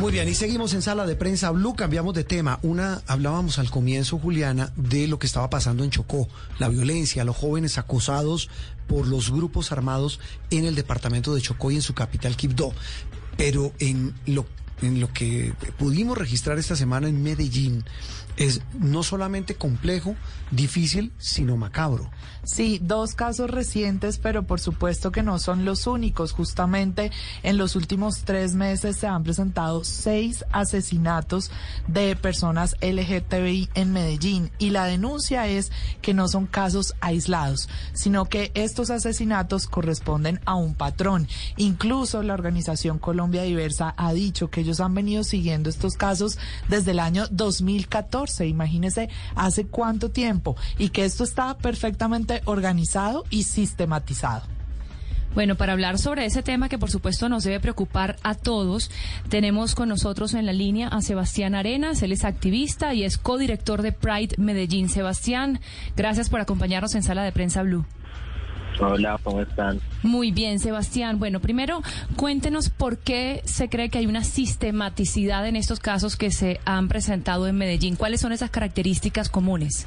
Muy bien, y seguimos en sala de prensa Blue, cambiamos de tema. Una, hablábamos al comienzo, Juliana, de lo que estaba pasando en Chocó, la violencia, los jóvenes acosados por los grupos armados en el departamento de Chocó y en su capital, Quibdó. Pero en lo, en lo que pudimos registrar esta semana en Medellín, es no solamente complejo, difícil, sino macabro. Sí, dos casos recientes, pero por supuesto que no son los únicos. Justamente en los últimos tres meses se han presentado seis asesinatos de personas LGTBI en Medellín y la denuncia es que no son casos aislados, sino que estos asesinatos corresponden a un patrón. Incluso la organización Colombia Diversa ha dicho que ellos han venido siguiendo estos casos desde el año 2014 imagínese hace cuánto tiempo, y que esto está perfectamente organizado y sistematizado. Bueno, para hablar sobre ese tema que por supuesto nos debe preocupar a todos, tenemos con nosotros en la línea a Sebastián Arenas, él es activista y es codirector de Pride Medellín. Sebastián, gracias por acompañarnos en Sala de Prensa Blue. Hola, ¿cómo están? Muy bien, Sebastián. Bueno, primero cuéntenos por qué se cree que hay una sistematicidad en estos casos que se han presentado en Medellín. ¿Cuáles son esas características comunes?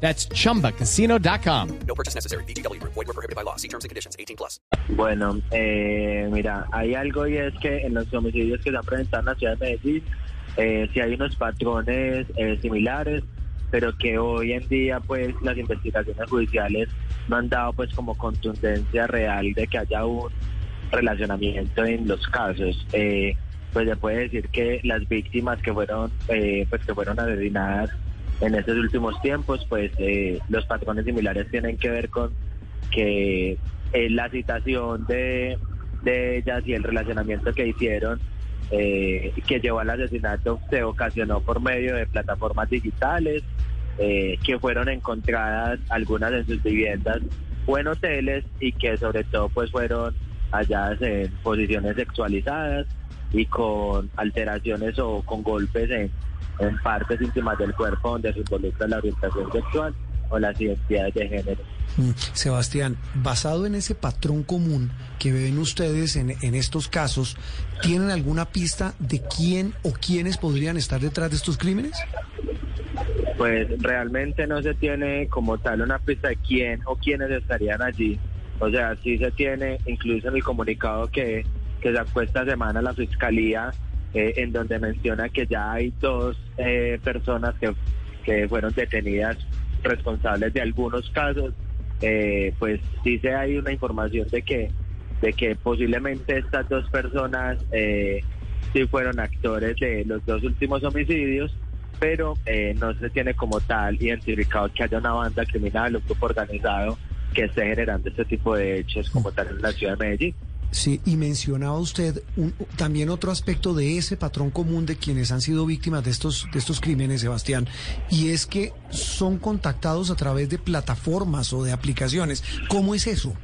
That's chumbacasino.com. No purchase necessary. BGW. Void were prohibited by law. See terms and conditions. 18 plus. Bueno, eh, mira, hay algo y es que en los homicidios que se han presentado en la ciudad de Medellín, eh, sí hay unos patrones eh, similares, pero que hoy en día, pues, las investigaciones judiciales no han dado, pues, como contundencia real de que haya un relacionamiento en los casos. Eh, pues se puede decir que las víctimas que fueron, eh, pues, que fueron asesinadas en estos últimos tiempos, pues eh, los patrones similares tienen que ver con que eh, la citación de, ellas y el relacionamiento que hicieron eh, que llevó al asesinato se ocasionó por medio de plataformas digitales eh, que fueron encontradas algunas en sus viviendas o en hoteles y que sobre todo pues fueron halladas en posiciones sexualizadas y con alteraciones o con golpes en en partes íntimas del cuerpo donde se involucra la orientación sexual o las identidades de género. Mm, Sebastián, basado en ese patrón común que ven ustedes en, en estos casos, ¿tienen alguna pista de quién o quiénes podrían estar detrás de estos crímenes? Pues realmente no se tiene como tal una pista de quién o quiénes estarían allí. O sea, sí se tiene, incluso en el comunicado que, que sacó esta semana la Fiscalía, eh, en donde menciona que ya hay dos eh, personas que, que fueron detenidas responsables de algunos casos, eh, pues se hay una información de que de que posiblemente estas dos personas eh, sí fueron actores de los dos últimos homicidios, pero eh, no se tiene como tal identificado que haya una banda criminal o grupo organizado que esté generando este tipo de hechos como tal en la ciudad de Medellín. Sí, y mencionaba usted un- también otro aspecto de ese patrón común de quienes han sido víctimas de estos, de estos crímenes, Sebastián, y es que son contactados a través de plataformas o de aplicaciones. ¿Cómo es eso?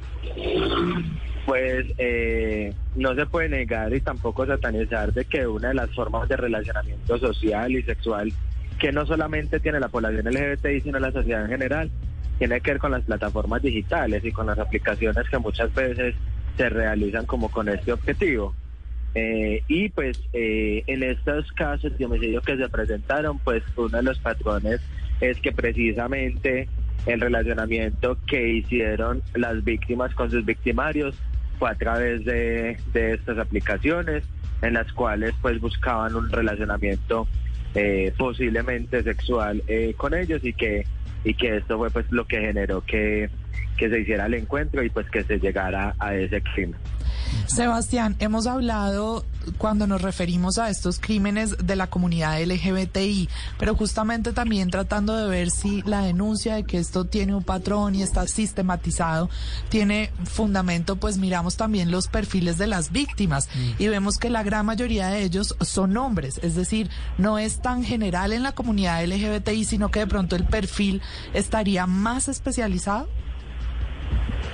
Pues eh, no se puede negar y tampoco satanizar de que una de las formas de relacionamiento social y sexual que no solamente tiene la población LGBTI, sino la sociedad en general, tiene que ver con las plataformas digitales y con las aplicaciones que muchas veces se realizan como con este objetivo. Eh, y pues eh, en estos casos de homicidio que se presentaron, pues uno de los patrones es que precisamente el relacionamiento que hicieron las víctimas con sus victimarios fue a través de, de estas aplicaciones en las cuales pues buscaban un relacionamiento eh, posiblemente sexual eh, con ellos y que y que esto fue pues lo que generó que, que se hiciera el encuentro y pues que se llegara a ese crimen. Sebastián, hemos hablado cuando nos referimos a estos crímenes de la comunidad LGBTI, pero justamente también tratando de ver si la denuncia de que esto tiene un patrón y está sistematizado tiene fundamento, pues miramos también los perfiles de las víctimas y vemos que la gran mayoría de ellos son hombres, es decir, no es tan general en la comunidad LGBTI, sino que de pronto el perfil estaría más especializado.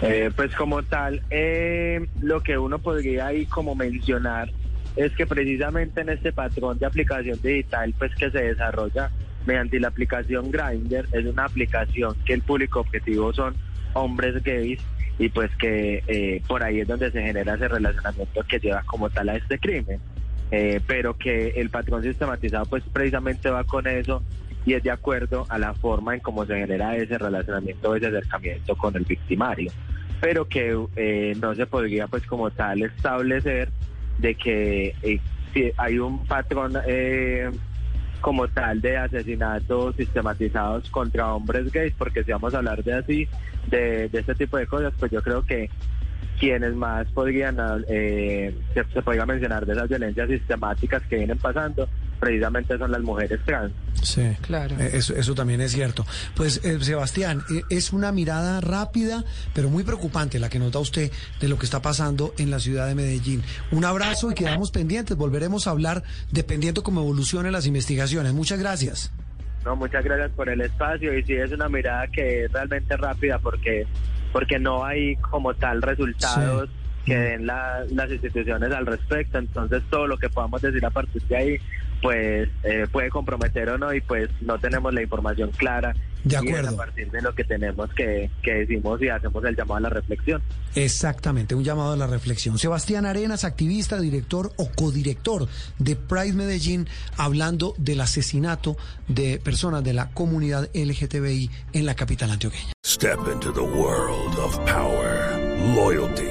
Eh, pues como tal, eh, lo que uno podría ahí como mencionar es que precisamente en este patrón de aplicación digital pues que se desarrolla mediante la aplicación Grindr es una aplicación que el público objetivo son hombres gays y pues que eh, por ahí es donde se genera ese relacionamiento que lleva como tal a este crimen. Eh, pero que el patrón sistematizado pues precisamente va con eso y es de acuerdo a la forma en cómo se genera ese relacionamiento, ese acercamiento con el victimario, pero que eh, no se podría pues como tal establecer de que eh, si hay un patrón eh, como tal de asesinatos sistematizados contra hombres gays, porque si vamos a hablar de así, de, de este tipo de cosas, pues yo creo que quienes más podrían, eh, se, se podría mencionar de esas violencias sistemáticas que vienen pasando, precisamente son las mujeres trans. Sí, Claro. Eh, Eso, eso también es cierto. Pues, eh, Sebastián, eh, es una mirada rápida, pero muy preocupante la que nota usted de lo que está pasando en la ciudad de Medellín. Un abrazo y quedamos pendientes. Volveremos a hablar dependiendo cómo evolucionen las investigaciones. Muchas gracias. No, muchas gracias por el espacio y sí es una mirada que es realmente rápida porque porque no hay como tal resultados Sí. que den la- las instituciones al respecto, entonces todo lo que podamos decir a partir de ahí pues eh, puede comprometer o no y pues no tenemos la información clara De y es acuerdo. a partir de lo que tenemos que, que decimos y hacemos el llamado a la reflexión. Exactamente, un llamado a la reflexión. Sebastián Arenas, activista, director o codirector de Pride Medellín, hablando del asesinato de personas de la comunidad LGTBI en la capital antioqueña. Step into the world of power, loyalty,